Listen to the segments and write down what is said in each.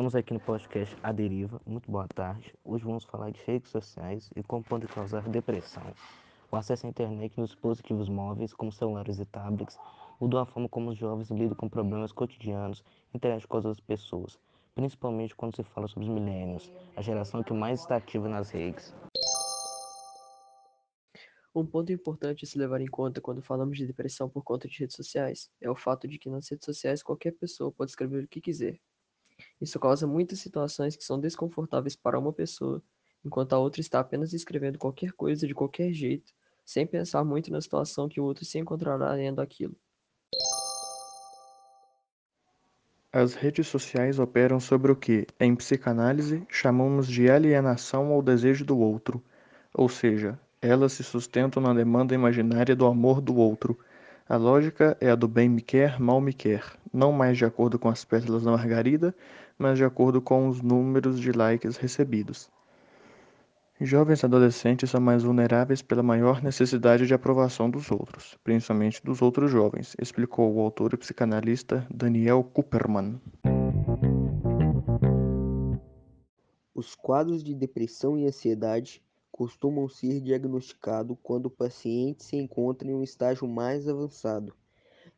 Estamos aqui no podcast A Deriva. Muito boa tarde. Hoje vamos falar de redes sociais e como podem causar depressão. O acesso à internet nos dispositivos móveis, como celulares e tablets, mudou a forma como os jovens lidam com problemas cotidianos e interagem com outras pessoas, principalmente quando se fala sobre os milênios, a geração que mais está ativa nas redes. Um ponto importante a se levar em conta quando falamos de depressão por conta de redes sociais é o fato de que nas redes sociais qualquer pessoa pode escrever o que quiser. Isso causa muitas situações que são desconfortáveis para uma pessoa, enquanto a outra está apenas escrevendo qualquer coisa de qualquer jeito, sem pensar muito na situação que o outro se encontrará lendo aquilo. As redes sociais operam sobre o que, em psicanálise, chamamos de alienação ao desejo do outro, ou seja, elas se sustentam na demanda imaginária do amor do outro. A lógica é a do bem me quer, mal me quer, não mais de acordo com as pétalas da margarida, mas de acordo com os números de likes recebidos. Jovens adolescentes são mais vulneráveis pela maior necessidade de aprovação dos outros, principalmente dos outros jovens, explicou o autor e psicanalista Daniel Kupperman. Os quadros de depressão e ansiedade costumam ser diagnosticados quando o paciente se encontra em um estágio mais avançado,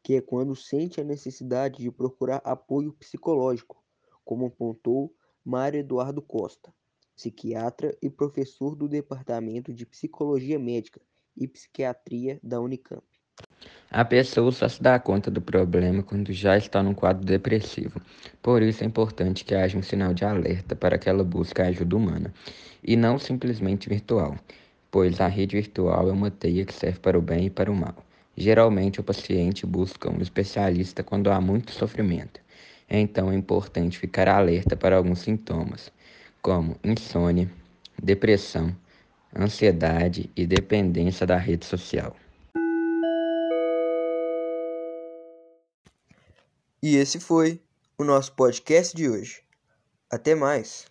que é quando sente a necessidade de procurar apoio psicológico, como apontou Mário Eduardo Costa, psiquiatra e professor do Departamento de Psicologia Médica e Psiquiatria da Unicamp. A pessoa só se dá conta do problema quando já está num quadro depressivo. Por isso é importante que haja um sinal de alerta para que ela busque a ajuda humana e não simplesmente virtual, pois a rede virtual é uma teia que serve para o bem e para o mal. Geralmente o paciente busca um especialista quando há muito sofrimento. Então é importante ficar alerta para alguns sintomas, como insônia, depressão, ansiedade e dependência da rede social. E esse foi o nosso podcast de hoje. Até mais!